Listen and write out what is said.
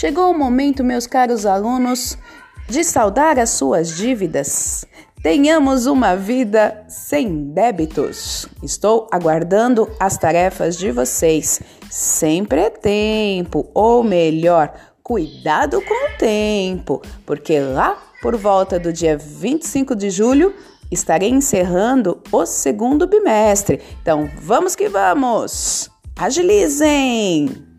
Chegou o momento, meus caros alunos, de saldar as suas dívidas. Tenhamos uma vida sem débitos. Estou aguardando as tarefas de vocês. Sempre é tempo, ou melhor, cuidado com o tempo, porque lá por volta do dia 25 de julho estarei encerrando o segundo bimestre. Então, vamos que vamos! Agilizem!